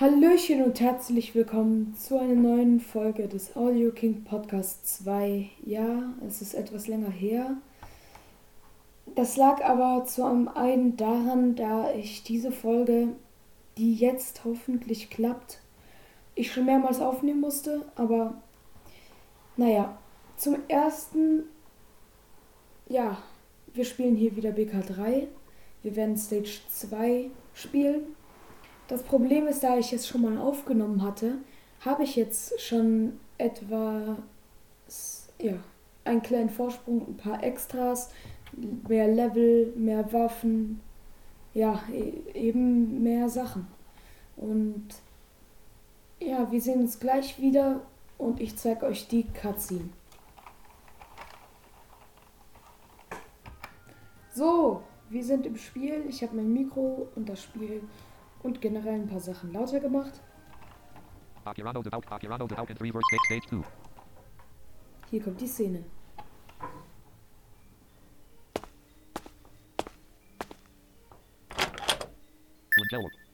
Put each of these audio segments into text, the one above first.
Hallöchen und herzlich willkommen zu einer neuen Folge des Audio King Podcast 2. Ja, es ist etwas länger her. Das lag aber zum einen daran, da ich diese Folge, die jetzt hoffentlich klappt, ich schon mehrmals aufnehmen musste, aber naja, zum ersten, ja, wir spielen hier wieder BK3. Wir werden Stage 2 spielen. Das Problem ist, da ich es schon mal aufgenommen hatte, habe ich jetzt schon etwa ja, einen kleinen Vorsprung, ein paar Extras, mehr Level, mehr Waffen, ja, e eben mehr Sachen. Und ja, wir sehen uns gleich wieder und ich zeige euch die Cutscene. So, wir sind im Spiel. Ich habe mein Mikro und das Spiel und generell ein paar Sachen lauter gemacht. Akirano devout, Akirano devout in 3 verse stage, stage 2. Hier kommt die Szene.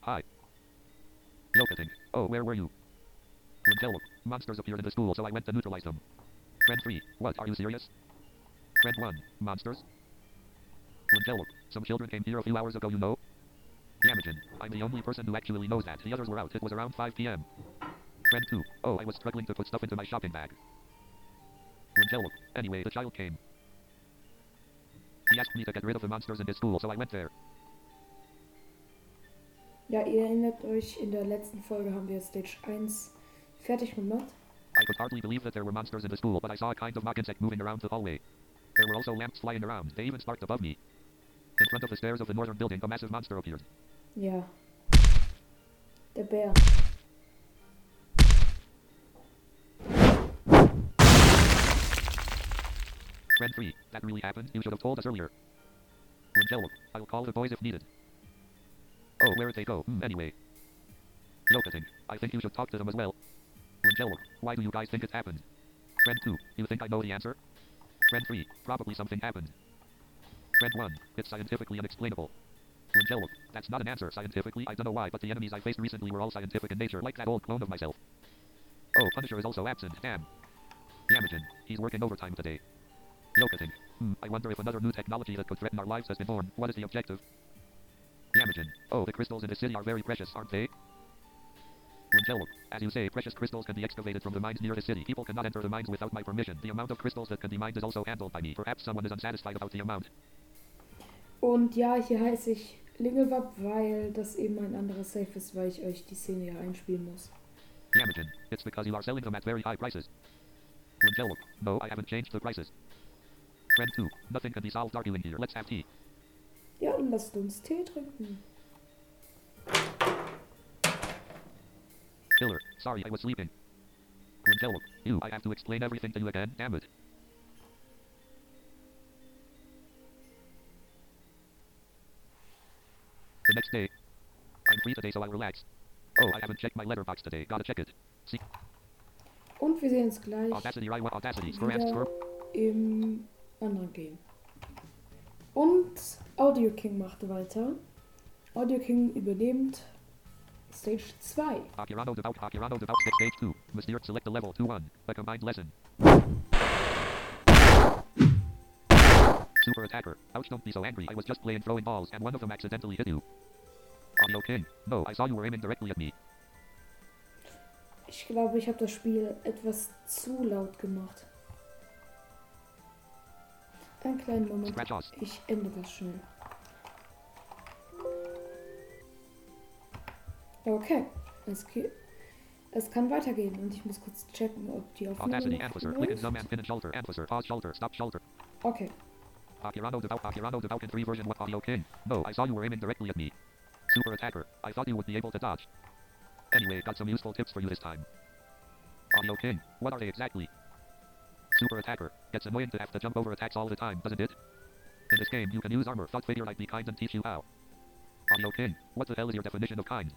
Hi. Yokating, oh, where were you? Lingello, monsters appeared in the school, so I went to neutralize them. Friend 3, what, are you serious? Friend 1, monsters? Lingello, some children came here a few hours ago, you know? Yamagin, I'm the only person who actually knows that. The others were out. It was around 5 p.m. Friend 2, oh, I was struggling to put stuff into my shopping bag. Lingello, anyway, the child came. He asked me to get rid of the monsters in his school, so I went there. Ja, ihr erinnert euch, in der letzten Folge haben wir Stage 1 fertig gemacht. I could hardly believe that there were monsters in the school, but I saw a kind of mock insect moving around the hallway. There were also lamps flying around. They even sparked above me. In front of the stairs of the northern building, a massive monster appeared. Ja. Der Bär. Friend 3, that really happened? You should have told us earlier. Lingello, I'll call the boys if needed. Oh, where'd they go? Hmm, anyway. Yokating, I think you should talk to them as well. Lingello, why do you guys think it happened? Friend 2, you think I know the answer? Friend 3, probably something happened. Friend 1, it's scientifically unexplainable. That's not an answer scientifically, I don't know why, but the enemies I faced recently were all scientific in nature, like that old clone of myself. Oh, Punisher is also absent, damn. Yamagin, he's working overtime today. Yokating, hmm, I wonder if another new technology that could threaten our lives has been born. What is the objective? Yamagin, oh, the crystals in the city are very precious, aren't they? Lingello, as you say, precious crystals can be excavated from the mines near the city. People cannot enter the mines without my permission. The amount of crystals that can be mined is also handled by me. Perhaps someone is unsatisfied about the amount. Und ja, hier heiße ich Lingelwab, weil das eben ein anderer Safe ist, weil ich euch die Szene ja einspielen muss. Yamagin, it's because you are selling them at very high prices. Lingello, no, I haven't changed the prices. Friend 2, nothing can be solved arguing here. Let's have tea. Ja, und lasst uns Tee trinken. Killer, sorry I was sleeping. Lingello, you, I have to explain everything to you again, damn it. The next day. I'm free today, so I'll relax. Oh, I haven't checked my letterbox today. Gotta check it. See, Und wir sehen uns gleich Audacity, Audacity? Wieder im anderen Game. Und Audio King macht weiter. Audio King übernimmt Stage 2. Akirano devout, Akirano devout, stage, stage 2. Mystere, select the level 2 1. A combined lesson. Super attacker. Ouch, don't be so angry. I was just playing throwing balls and one of them accidentally hit you. Audio King. No, I saw you were aiming directly at me. Ich glaube, ich habe das Spiel etwas zu laut gemacht. Einen kleinen Moment. Ich ändere das schnell. Okay, es, es kann weitergehen und ich muss kurz checken, ob die Aufnahme Audacity, Anfasser. Click and zoom and and shoulder. Anfasser. Pause shoulder. Stop shoulder. Okay, Akirano devout, Akirano devout in 3 version 1. Audio King. No, I saw you were aiming directly at me. Super attacker. I thought you would be able to dodge. Anyway, got some useful tips for you this time. Audio King. What are they exactly? Super attacker. Gets annoying to have to jump over attacks all the time, doesn't it? In this game, you can use armor. Thought figure I'd be kind and teach you how. Audio King. What the hell is your definition of kind?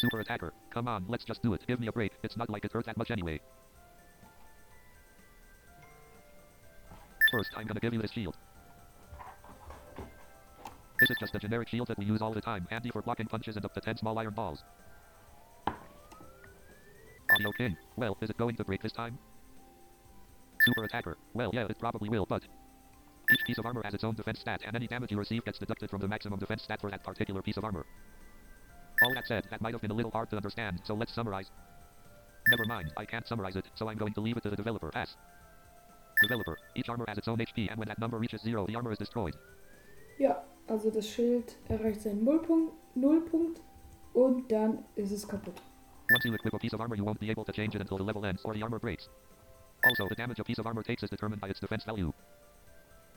Super attacker. Come on, let's just do it. Give me a break. It's not like it hurt that much anyway. First, I'm gonna give you this shield. This is just a generic shield that we use all the time, handy for blocking punches and up to 10 small iron balls. Audio King. Well, is it going to break this time? Super attacker. Well, yeah, it probably will, but each piece of armor has its own defense stat, and any damage you receive gets deducted from the maximum defense stat for that particular piece of armor. All that said, that might have been a little hard to understand, so let's summarize. Never mind, I can't summarize it, so I'm going to leave it to the developer. Pass. Developer. Each armor has its own HP, and when that number reaches zero, the armor is destroyed. Also das Schild erreicht seinen Nullpunkt, Nullpunkt und dann ist es kaputt. Once you equip a piece of armor, you won't be able to change it until the level ends or the armor breaks. Also, the damage a piece of armor takes is determined by its defense value.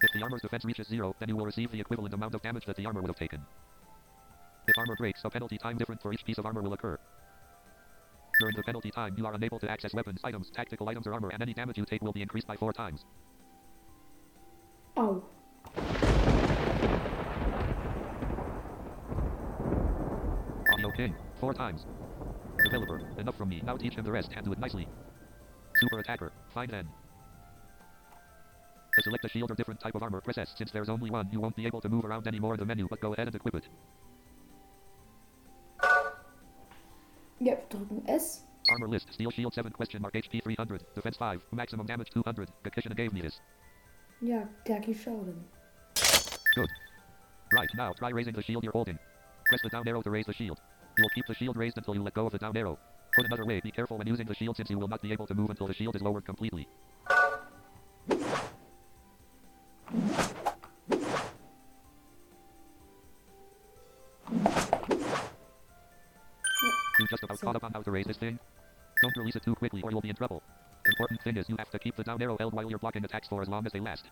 If the armor's defense reaches zero, then you will receive the equivalent amount of damage that the armor would have taken. If armor breaks, a penalty time different for each piece of armor will occur. During the penalty time, you are unable to access weapons, items, tactical items, or armor, and any damage you take will be increased by four times. Au. Audio King. Four times. Developer. Enough from me. Now teach him the rest and do it nicely. Super Attacker. Fine then. To select a shield or different type of armor, press S. Since there's only one, you won't be able to move around anymore in the menu, but go ahead and equip it. Ja, wir drücken S. Armor list. Steel shield 7 question mark HP 300. Defense 5. Maximum damage 200. Gakishin gave me this. Ja, Gaki Schauden. Good. Right, now try raising the shield you're holding. Press the down arrow to raise the shield. You'll keep the shield raised until you let go of the down arrow. Put another way, be careful when using the shield since you will not be able to move until the shield is lowered completely. You just about So- caught up on how to raise this thing? Don't release it too quickly or you'll be in trouble. Important thing is you have to keep the down arrow held while you're blocking attacks for as long as they last.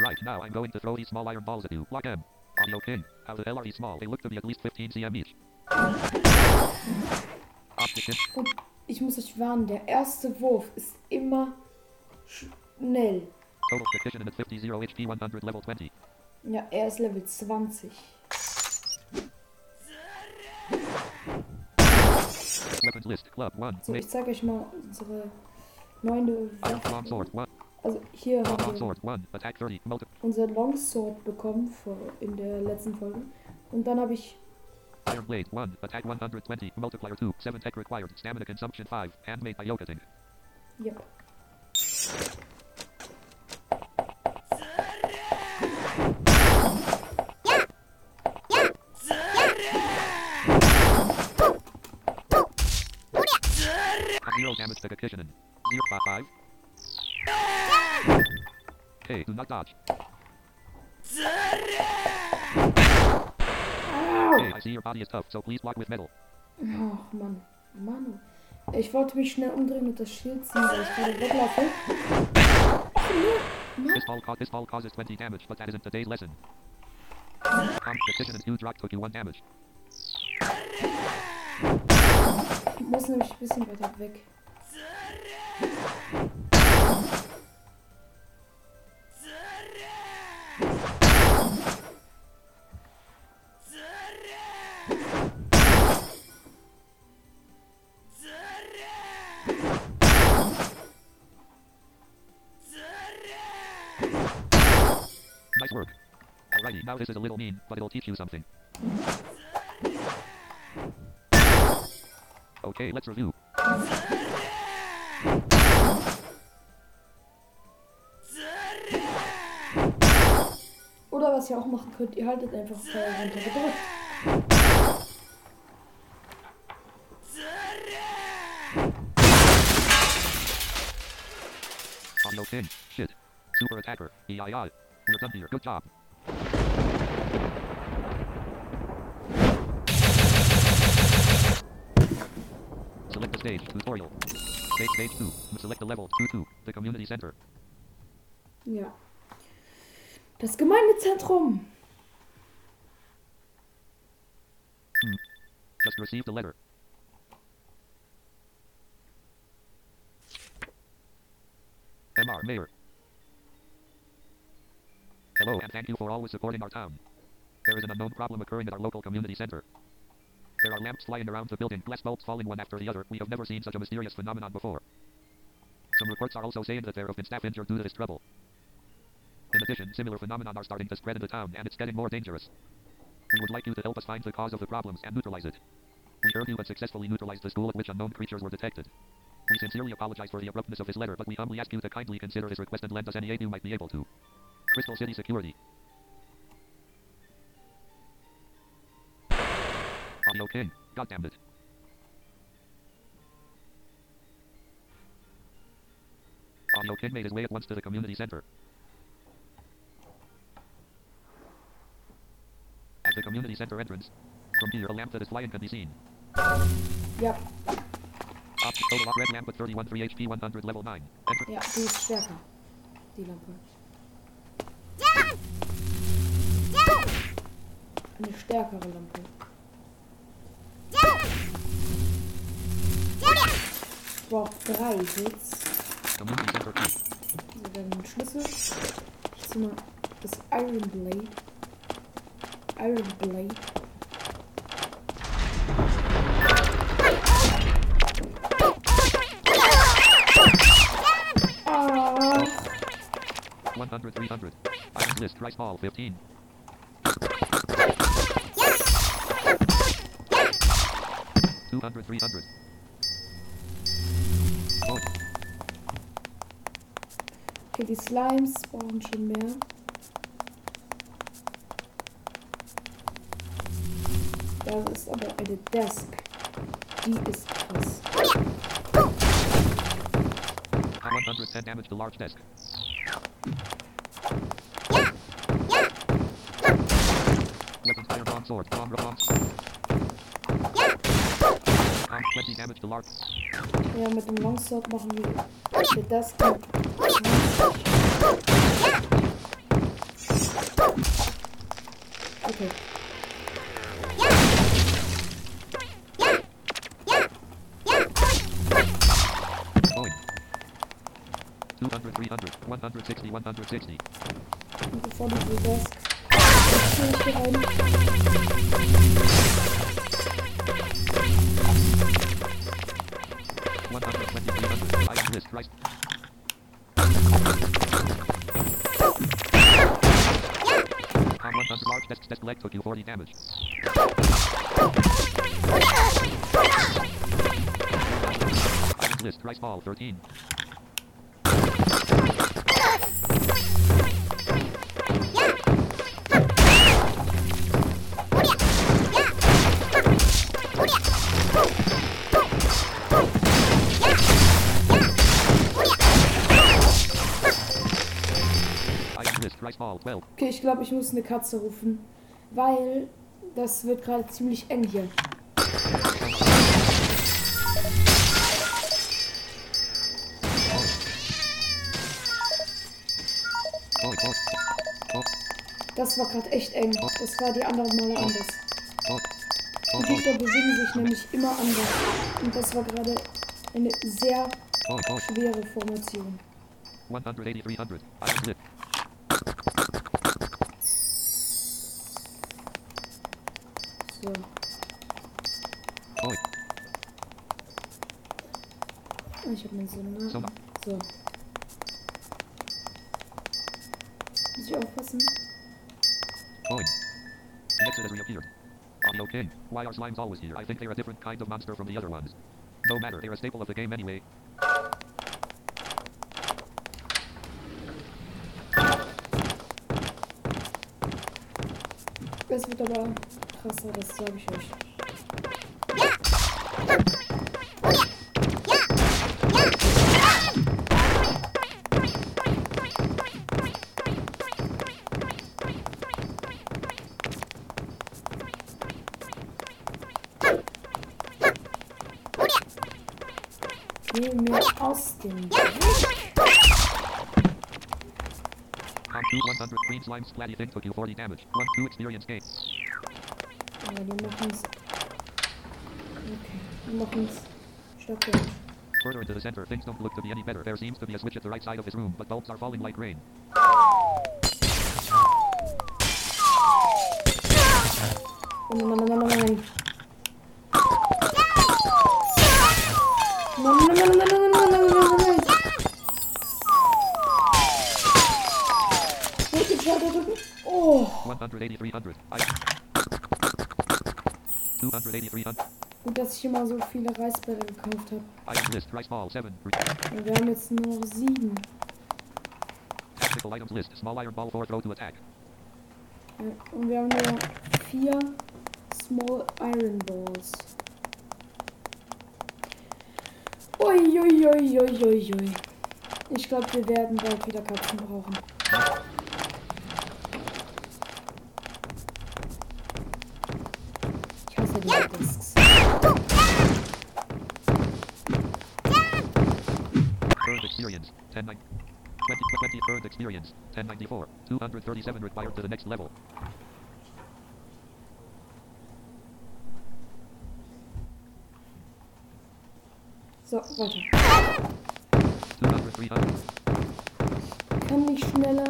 Right, now I'm going to throw these small iron balls at you. Block them. Audio King. How the hell are these small? They look to be at least 15 cm each. Und ich muss euch warnen, der erste Wurf ist immer schnell. Total precision and 50 0 HP 100 level 20. Ja, er ist Level 20. Weapons list. Club 1. So, ich zeige euch mal unsere neue Waffe. sword 1. Also hier haben wir sword 1. Attack 30. Multi unser Longsword bekommen in der letzten Folge. Und dann habe ich Iron Blade 1. Attack 120. Multiplier 2. 7 tech required. Stamina consumption 5. Handmade by Yokating. Yep. Zero damage to Kakishinen. Zero five. Okay, do not dodge. See your body is tough, so please block with metal. Ach Mann. Manu. Ich wollte mich schnell umdrehen und das Schild ziehen, weil ich gerade weglaufe. This ball, ca- this ball causes 20 damage, but that isn't today's lesson. Competition and huge rock took you 1 damage. Ich muss nämlich ein bisschen weiter weg. Alrighty, now this is a little mean, but it'll teach you something. Okay, let's review. Oder was ihr auch machen könnt, ihr haltet einfach Feuer runter gedrückt. Audio. Shit. Super attacker. EII. We're done here. Good job. Select stage. Tutorial. Stage stage 2. Select the level. 2 2. The community center. Ja. Das Gemeindezentrum. Hmm. Just received a letter. MR Mayor. Hello and thank you for always supporting our town. There is an unknown problem occurring at our local community center. There are lamps flying around the building, glass bulbs falling one after the other. We have never seen such a mysterious phenomenon before. Some reports are also saying that there have been staff injured due to this trouble. In addition, similar phenomena are starting to spread in the town, and it's getting more dangerous. We would like you to help us find the cause of the problems and neutralize it. We heard you had successfully neutralized the school at which unknown creatures were detected. We sincerely apologize for the abruptness of this letter, but we humbly ask you to kindly consider his request and lend us any aid you might be able to. Crystal City Security. Audio King. God damn it. Audio King made his way at once to the community center. At the community center entrance, from here a lamp that is flying can be seen. Ja, Option total red lamp with 31 3 HP 100 level 9. Enter. ja, die ist stärker. Die Lampe. Eine stärkere Lampe. Ich brauche drei jetzt. Also dann Schlüssel. Ich ziehe mal das Iron Blade. Iron Blade. Ah. 100, 300. Iron list, price ball, 15. Yeah. 200, 300. okay, die Slimes brauchen schon mehr. Das ist aber eine Desk. Die ist krass. 110 damage to large desk. Weapons fire bomb sword, bomb bomb. Um, 20 damage to large. Ja, mit dem Longsword machen wir mit 20. Okay. Going. 200, 300, 160, 160. Bevor du die Desk rein. One hundred twenty three hundred. Item list right. How much does large desk desk leg took you 40 damage? List, rice ball 13. Okay, ich glaube, ich muss eine Katze rufen, weil das wird gerade ziemlich eng hier. Das war gerade echt eng. Das war die anderen Male anders. Die Gegner bewegen sich nämlich immer anders. Und das war gerade eine sehr schwere Formation. 180, 300. Ich habe meinen Sonar. Sonar. So. Muss ich aufpassen? Coin. Exit has reappeared. Audio King. Why are slimes always here? I think they're a different kind of monster from the other ones. No matter, they're a staple of the game anyway. Es wird aber krasser, das sage ich euch. Geh mir aus dem On 2 100 green slime splatty thing took you 40 damage. 1 2 experience gain. Okay. Further into the center, things don't look to be any better. There seems to be a switch at the right side of this room, but bulbs are falling like rain. Oh nein, nein, nein, nein, nein. Nein. 180, 300. I 280, 300. Gut, dass ich immer so viele Reisbälle gekauft habe. Item list. Rice ball 7. Und wir haben jetzt nur sieben. Items list. Small iron ball 4. Throw to attack. Und wir haben nur vier Small Iron Balls. Ui, ui, ui, ui, ui, ui. Ich glaube, wir werden bald wieder Katzen brauchen. Ich hasse die Discs. Current experience. 10, 9. 20, 20 current experience. 1094. 237 required to the next level. So, weiter. 200, 300. Kann nicht schneller.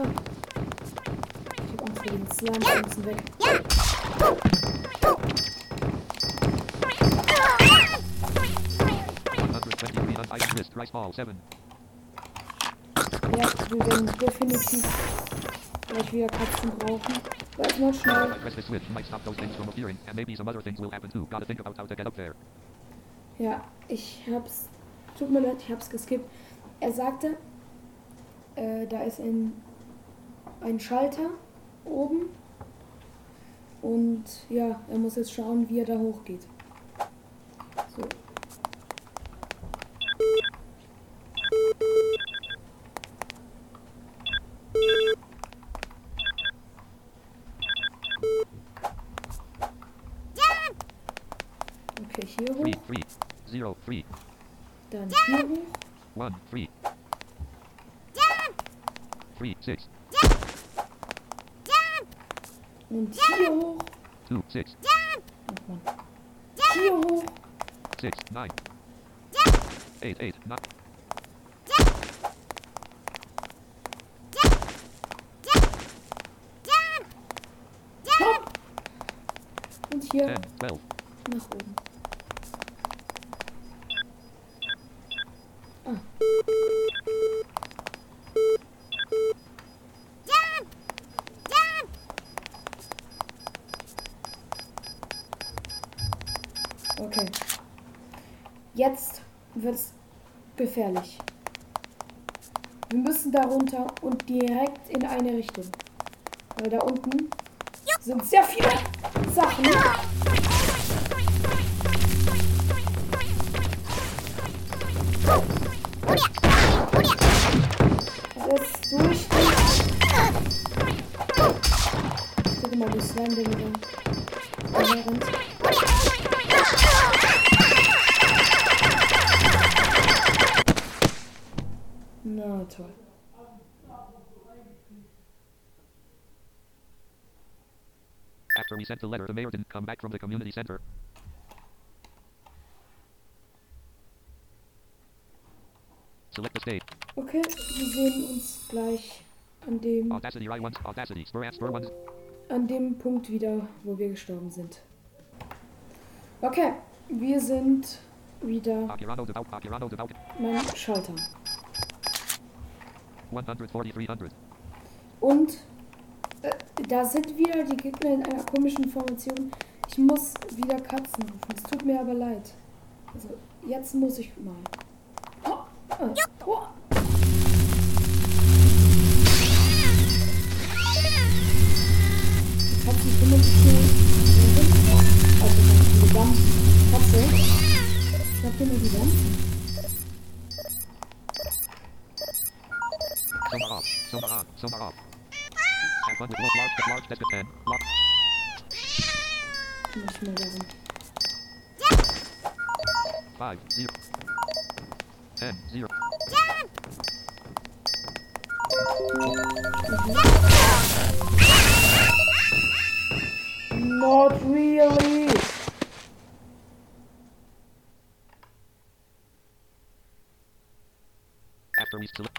Ich hab Angst vor den Slime, die müssen weg. 120, 300. Item list. Rice ball 7. Ja, wir werden definitiv gleich wieder Katzen brauchen. Warte mal schnell. Ja, ich hab's. Tut mir leid, ich hab's geskippt. Er sagte, äh, da ist ein, ein Schalter oben. Und ja, er muss jetzt schauen, wie er da hochgeht. 1, 3. Jump. 3, 6. Und hier hoch. 2, 6. Nochmal. Hier hoch. 6, 9. 8, 8, 9. Hopp. Und hier 10, 12. nach oben. Gefährlich. Wir müssen da runter und direkt in eine Richtung. Weil da unten sind sehr viele Sachen. So wichtig. Guck mal, wie Slime der toll. After we sent the letter, the mayor didn't come back from the community center. Select the state. Okay, wir sehen uns gleich an dem, Audacity, I want Audacity. Spur Spur one. an dem Punkt wieder, wo wir gestorben sind. Okay, wir sind wieder Akirano devout. Akirano devout. beim Schalter. 140, 300. Und äh, da sind wieder die Gegner in einer komischen Formation. Ich muss wieder Katzen rufen. Es tut mir aber leid. Also, jetzt muss ich mal. Oh, äh, oh. Die kümmern sich hier drum. Also, die gesamte Katze. Habt ihr mal die ganzen? Sonar on. Sonar off. Have fun with low large, large desk of 10. Lock. Muss ich mal darum. 5, 0. 10, 0. Not really. After we select.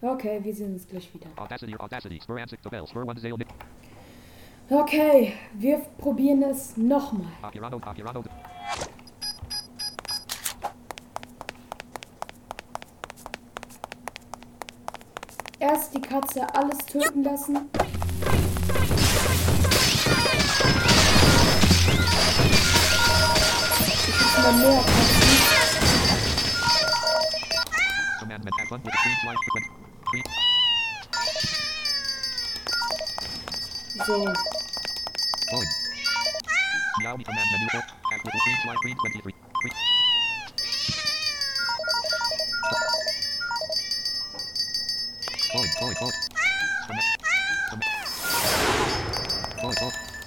Okay, wir sehen uns gleich wieder. Audacity, Audacity. Spur and 6 to bell. Spur 1 Zale. Okay, wir probieren es nochmal. Akirano, Akirano. Katze alles töten lassen. Ich muss mal mehr Katzen. Going.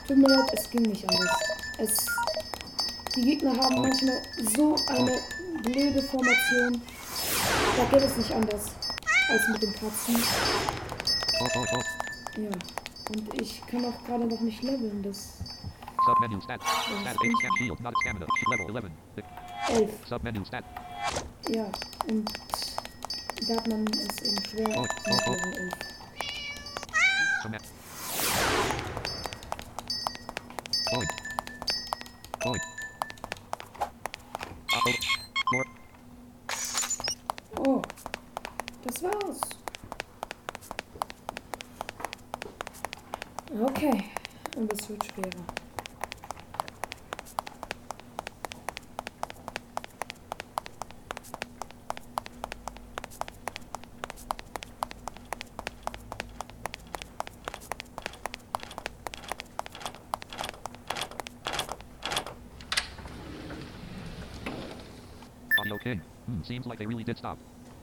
tut mir leid, es ging nicht anders. Es, die Gegner haben manchmal so eine blöde Formation. Da geht es nicht anders als mit den Katzen. Ja, und ich kann auch gerade noch nicht leveln. Das Submenu stat. Stat 8 stat shield, not stamina. Level 11. The 11. submenu stat. Ja, und da hat man es eben schwer Oh, oh, oh. Level 11. Command. Going. Going. Uh oh. More. Oh, das war's. Okay, und es wird schwerer. Audio King. Hmm, seems like they really did stop.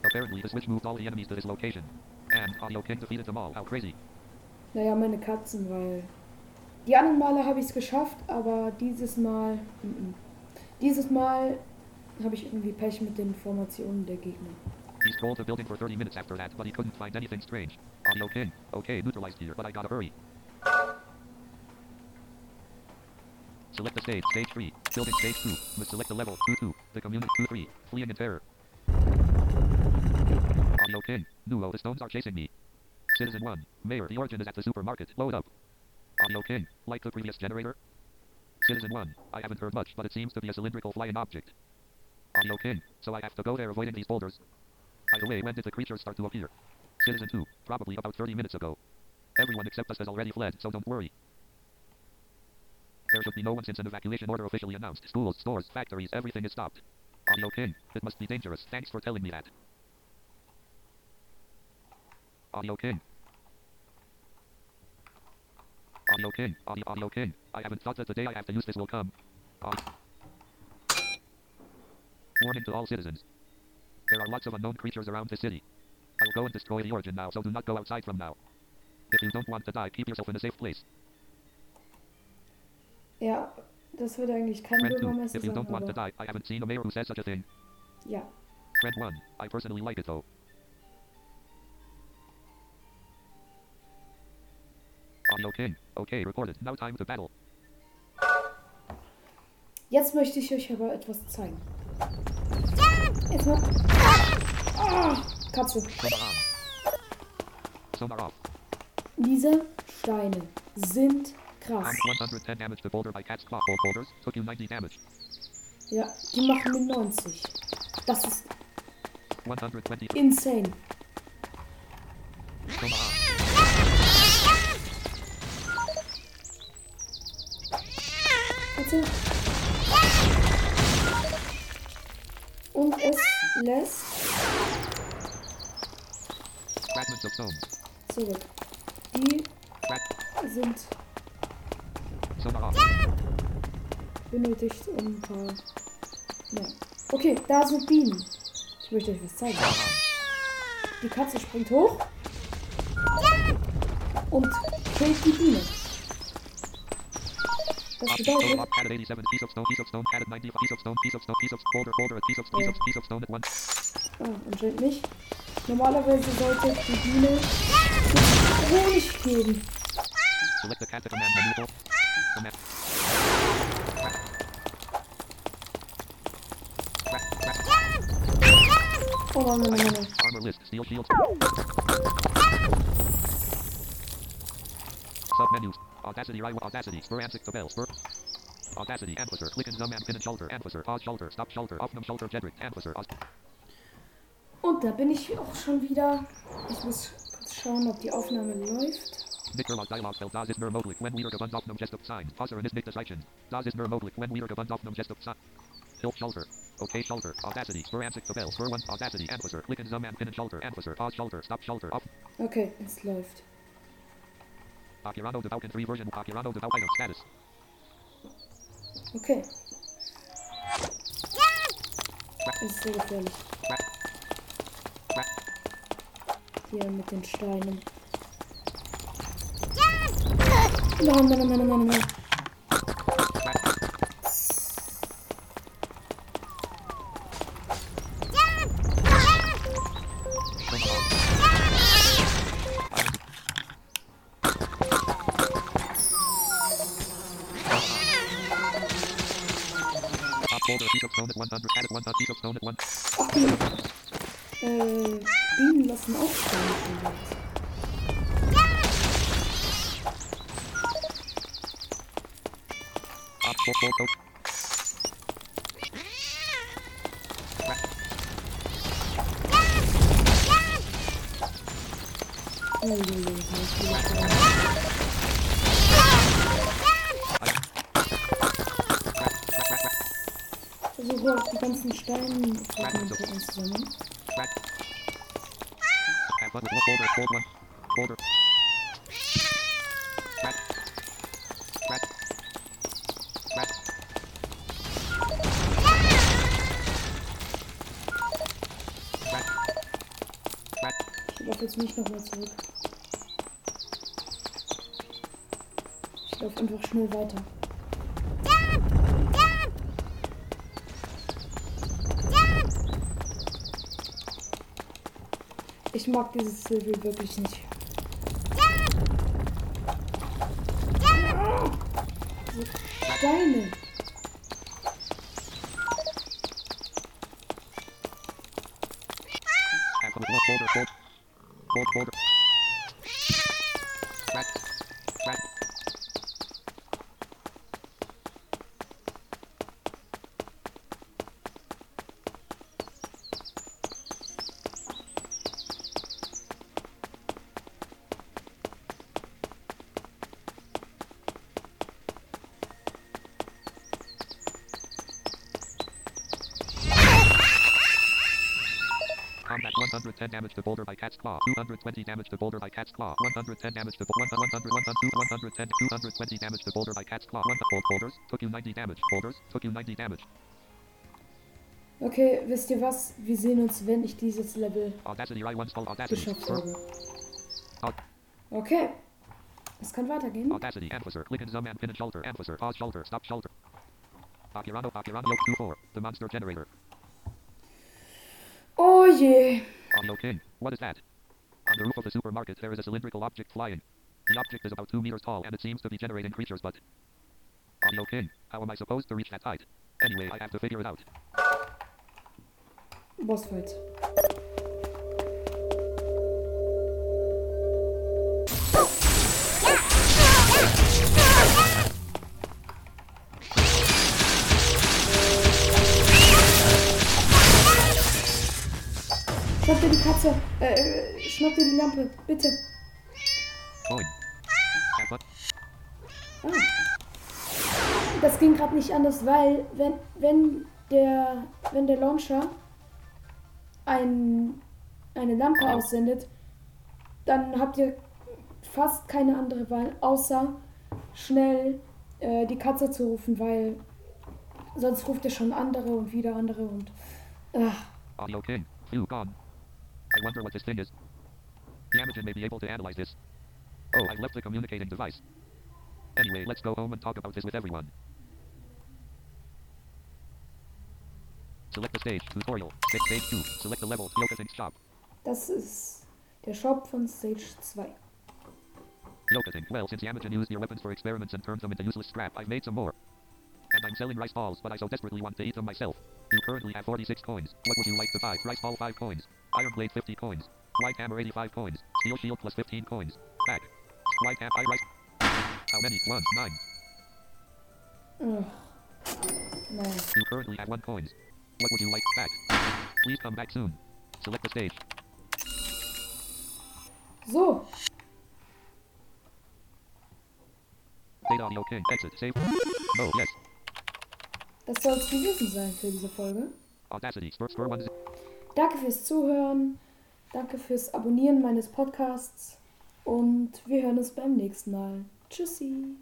Apparently the switch moved all the enemies to this location. And Audio King defeated them all. How crazy. Naja, meine Katzen, weil die anderen Male habe ich es geschafft, aber dieses Mal, mm, mm. dieses Mal habe ich irgendwie Pech mit den Formationen der Gegner. He scrolled the building for 30 minutes after that, but he couldn't find anything strange. Audio King. Okay, neutralized here, but I gotta hurry. Select the stage, stage 3. Building stage 2. Must select the level, 2-2. The community, 2-3. Fleeing in terror. Audio King. Nuo, the stones are chasing me. Citizen 1. Mayor, the origin is at the supermarket. Load up. Audio King. Like the previous generator? Citizen 1. I haven't heard much, but it seems to be a cylindrical flying object. Audio King. So I have to go there avoiding these boulders. By the way, when did the creatures start to appear? Citizen 2. Probably about 30 minutes ago. Everyone except us has already fled, so don't worry. There should be no one since an evacuation order officially announced. Schools, stores, factories, everything is stopped. Audio King. It must be dangerous. Thanks for telling me that. Audio King. Audio King. Audio, audio King. I haven't thought that the day I have to use this will come. Au- Warning to all citizens. There are lots of unknown creatures around the city. I will go and destroy the origin now, so do not go outside from now. If you don't want to die, keep yourself in a safe place. Ja, das würde eigentlich kein Friend 2. Bürgermeister If you don't want to die, I haven't seen a mayor who says such a thing. ja. Friend 1. I personally like it though. okay. Okay, recorded. Now time to battle. Jetzt möchte ich euch aber etwas zeigen. Erstmal. Ah, Katze. Diese Steine sind krass. Ja, die machen mir 90. Das ist insane. Katze. Und es lässt zurück. Die sind benötigt, um ein paar. Ja. Okay, da sind Bienen. Ich möchte euch was zeigen. Die Katze springt hoch und killt die Biene. Das bedeutet. Oh, anscheinend nicht. Normalerweise sollte ich die Biene Honig geben. Oh nein, nein, nein, nein. Armor list, steel shields. Submenus. Audacity, right, Audacity. Spur and to bell. Spur. Audacity, Anfasser. Click and zoom and pin and shoulder. Anfasser. Pause shoulder. Stop shoulder. Off shoulder. Jedrick. Aus- Und da bin ich auch schon wieder. Ich muss kurz schauen, ob die Aufnahme läuft. Nick Dialogfeld. Das ist nur möglich, wenn wir gewandt auf einem Gest sein. Passieren ist nicht das Zeichen. Das ist nur möglich, wenn wir gewandt auf einem Gest sein. Tilt Schalter. Okay Schalter. Audacity. Für Ansicht Tabelle. Für One. Audacity. Anfasser. Klicken Zoom and Pin Schalter. Anfasser. Pause Schalter. Stop Schalter. Off. Okay, es läuft. Akirano Devout in 3 version. Akirano Devout item status. Okay. Das ist sehr gefährlich. Hier mit den Steinen. Nein, nein, nein, nein, nein, äh, Bienen lassen auch Steine Ich laufe jetzt nicht nochmal zurück. Ich laufe einfach schnell weiter. Mag dieses Level wirklich nicht. 110 damage to boulder by cat's claw. 220 damage to boulder by cat's claw. 110 damage to bo- 100 100 110 220 damage to boulder by cat's claw. 1 fold boulders took you 90 damage. Boulders took you 90 damage. Okay, wisst ihr was? Wir sehen uns, wenn ich dieses Level Audacity I once full audacity. geschafft habe. Okay. Es kann weitergehen. Audacity Anfasser. Click and zoom and pin shoulder. Pause shoulder. Stop shoulder. Akirano Akirano 24. The monster generator. Oh je. Audio King. What is that? On the roof of the supermarket there is a cylindrical object flying. The object is about 2 meters tall and it seems to be generating creatures but... Audio King. How am I supposed to reach that height? Anyway, I have to figure it out. Bossfight. Schnapp Katze. Äh, äh, schnapp dir die Lampe. Bitte. But Ah. Das ging gerade nicht anders, weil wenn, wenn, der, wenn der Launcher ein, eine Lampe aussendet, dann habt ihr fast keine andere Wahl, außer schnell äh, die Katze zu rufen, weil sonst ruft ihr schon andere und wieder andere und ach, Audio King. Phew, gone. I wonder what this thing is. The may be able to analyze this. Oh, I left the communicating device. Anyway, let's go home and talk about this with everyone. Select the stage. Tutorial. Stage, stage 2. Select the level. Yokathing's shop. das ist der Shop von Stage 2. Yokathing. Well, since Yamagen used your weapons for experiments and turned them into useless scrap, I've made some more. And I'm selling rice balls, but I so desperately want to eat them myself. You currently have 46 coins. What would you like to buy? Rice ball 5 coins. Iron blade 50 coins. White hammer 85 coins. Steel shield plus 15 coins. Back. White ham I rice. How many? 1. 9. Ugh. Nein. You currently have 1 coins. What would you like? Back. Please come back soon. Select the stage. So, Data audio king. Exit. Save. No. Yes. Das soll es gewesen sein für diese Folge. One. Danke fürs Zuhören. Danke fürs Abonnieren meines Podcasts. Und wir hören uns beim nächsten Mal. Tschüssi.